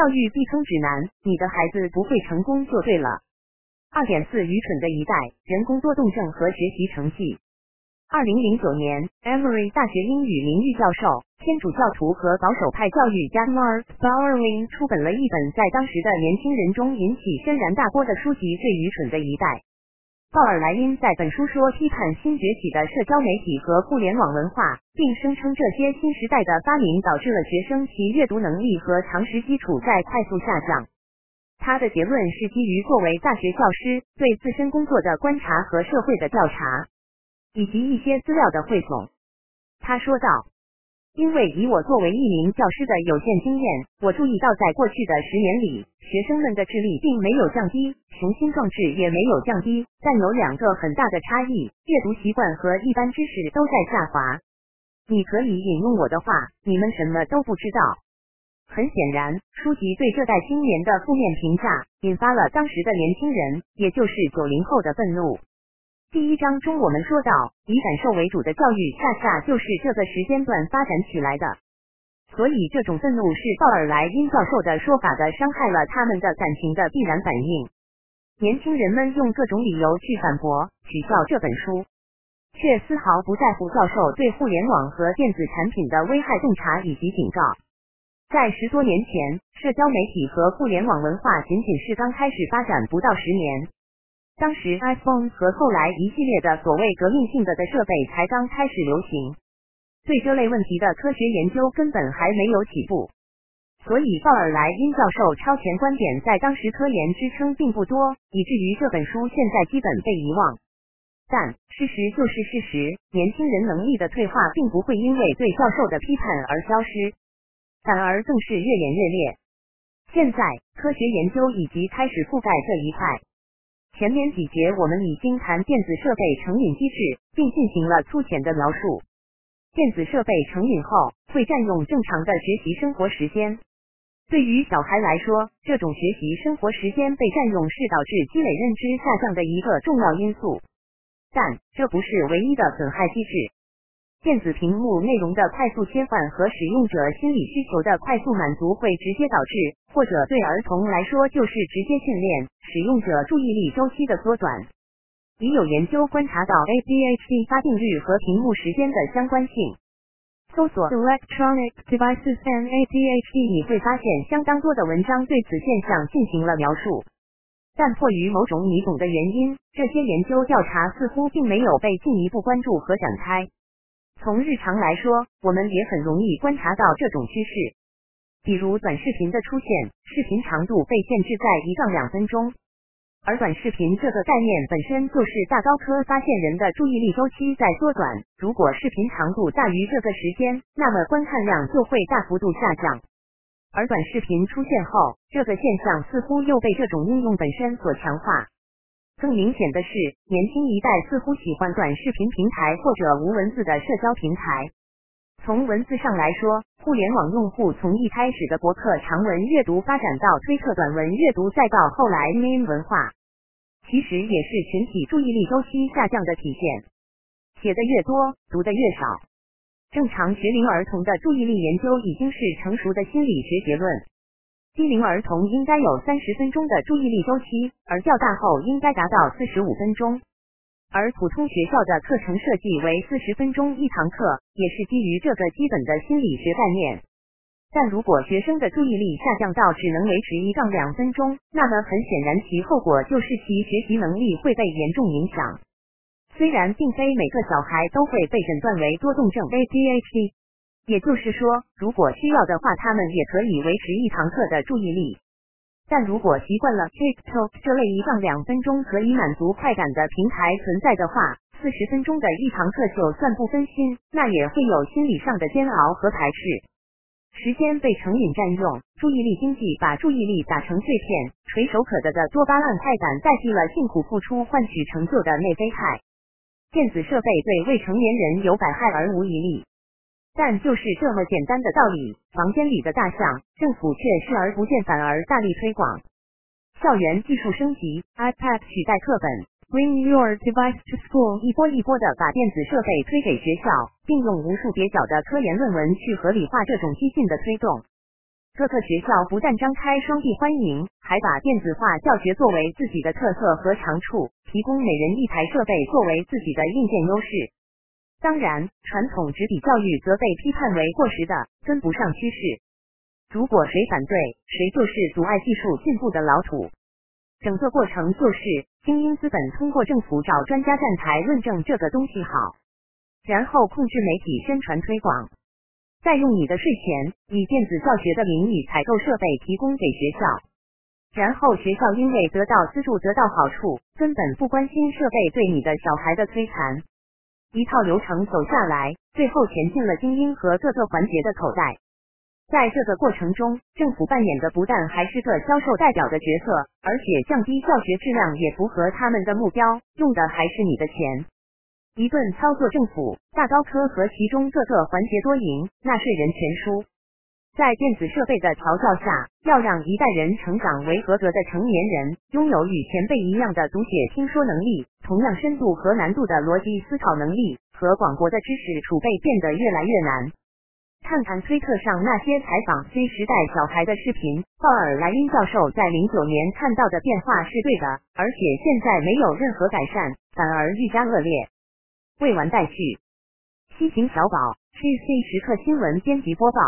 教育避坑指南，你的孩子不会成功就对了。二点四，愚蠢的一代，人工多动症和学习成绩。二零零九年，Emory 大学英语名誉教授、天主教徒和保守派教育家 Mark Bauerlein 出本了一本在当时的年轻人中引起轩然大波的书籍《最愚蠢的一代》。鲍尔莱因在本书说，批判新崛起的社交媒体和互联网文化，并声称这些新时代的发明导致了学生其阅读能力和常识基础在快速下降。他的结论是基于作为大学教师对自身工作的观察和社会的调查，以及一些资料的汇总。他说道。因为以我作为一名教师的有限经验，我注意到在过去的十年里，学生们的智力并没有降低，雄心壮志也没有降低，但有两个很大的差异：阅读习惯和一般知识都在下滑。你可以引用我的话，你们什么都不知道。很显然，书籍对这代青年的负面评价，引发了当时的年轻人，也就是九零后的愤怒。第一章中，我们说到，以感受为主的教育，恰恰就是这个时间段发展起来的。所以，这种愤怒是鲍尔莱因教授的说法的，伤害了他们的感情的必然反应。年轻人们用各种理由去反驳、取笑这本书，却丝毫不在乎教授对互联网和电子产品的危害洞察以及警告。在十多年前，社交媒体和互联网文化仅仅是刚开始发展不到十年。当时 iPhone 和后来一系列的所谓革命性的的设备才刚开始流行，对这类问题的科学研究根本还没有起步，所以鲍尔莱因教授超前观点在当时科研支撑并不多，以至于这本书现在基本被遗忘。但事实就是事实，年轻人能力的退化并不会因为对教授的批判而消失，反而更是越演越烈。现在科学研究已经开始覆盖这一块。前面几节我们已经谈电子设备成瘾机制，并进行了粗浅的描述。电子设备成瘾后会占用正常的学习生活时间。对于小孩来说，这种学习生活时间被占用是导致积累认知下降的一个重要因素。但这不是唯一的损害机制。电子屏幕内容的快速切换和使用者心理需求的快速满足会直接导致，或者对儿童来说就是直接训练使用者注意力周期的缩短。已有研究观察到 ADHD 发病率和屏幕时间的相关性。搜索 Electronic Devices and ADHD，你会发现相当多的文章对此现象进行了描述。但迫于某种你懂的原因，这些研究调查似乎并没有被进一步关注和展开。从日常来说，我们也很容易观察到这种趋势，比如短视频的出现，视频长度被限制在一到两分钟，而短视频这个概念本身就是大高科发现人的注意力周期在缩短。如果视频长度大于这个时间，那么观看量就会大幅度下降。而短视频出现后，这个现象似乎又被这种应用本身所强化。更明显的是，年轻一代似乎喜欢短视频平台或者无文字的社交平台。从文字上来说，互联网用户从一开始的博客长文阅读发展到推特短文阅读，再到后来 meme 文化，其实也是群体注意力周期下降的体现。写的越多，读的越少。正常学龄儿童的注意力研究已经是成熟的心理学结论。低龄儿童应该有三十分钟的注意力周期，而较大后应该达到四十五分钟。而普通学校的课程设计为四十分钟一堂课，也是基于这个基本的心理学概念。但如果学生的注意力下降到只能维持一到两分钟，那么很显然其后果就是其学习能力会被严重影响。虽然并非每个小孩都会被诊断为多动症 （ADHD）。也就是说，如果需要的话，他们也可以维持一堂课的注意力。但如果习惯了 TikTok 这类一杠两分钟可以满足快感的平台存在的话，四十分钟的一堂课就算不分心，那也会有心理上的煎熬和排斥。时间被成瘾占用，注意力经济把注意力打成碎片，垂手可得的多巴胺快感代替了辛苦付出换取成就的内啡肽。电子设备对未成年人有百害而无一利。但就是这么简单的道理，房间里的大象，政府却视而不见，反而大力推广。校园技术升级，iPad 取代课本，Bring your device to school，一波一波的把电子设备推给学校，并用无数蹩脚的科研论文去合理化这种激进的推动。各个学校不但张开双臂欢迎，还把电子化教学作为自己的特色和长处，提供每人一台设备作为自己的硬件优势。当然，传统纸笔教育则被批判为过时的，跟不上趋势。如果谁反对，谁就是阻碍技术进步的老土。整个过程就是精英资本通过政府找专家站台论证这个东西好，然后控制媒体宣传推广。再用你的税钱，以电子教学的名义采购设备提供给学校，然后学校因为得到资助得到好处，根本不关心设备对你的小孩的摧残。一套流程走下来，最后填进了精英和各个环节的口袋。在这个过程中，政府扮演的不但还是个销售代表的角色，而且降低教学质量也符合他们的目标，用的还是你的钱。一顿操作，政府、大高科和其中各个环节多赢，纳税人全输。在电子设备的调教下，要让一代人成长为合格的成年人，拥有与前辈一样的读写听说能力，同样深度和难度的逻辑思考能力和广博的知识储备变得越来越难。看看推特上那些采访 Z 时代小孩的视频，鲍尔莱因教授在零九年看到的变化是对的，而且现在没有任何改善，反而愈加恶劣。未完待续。西行小宝，GC 时刻新闻编辑播报。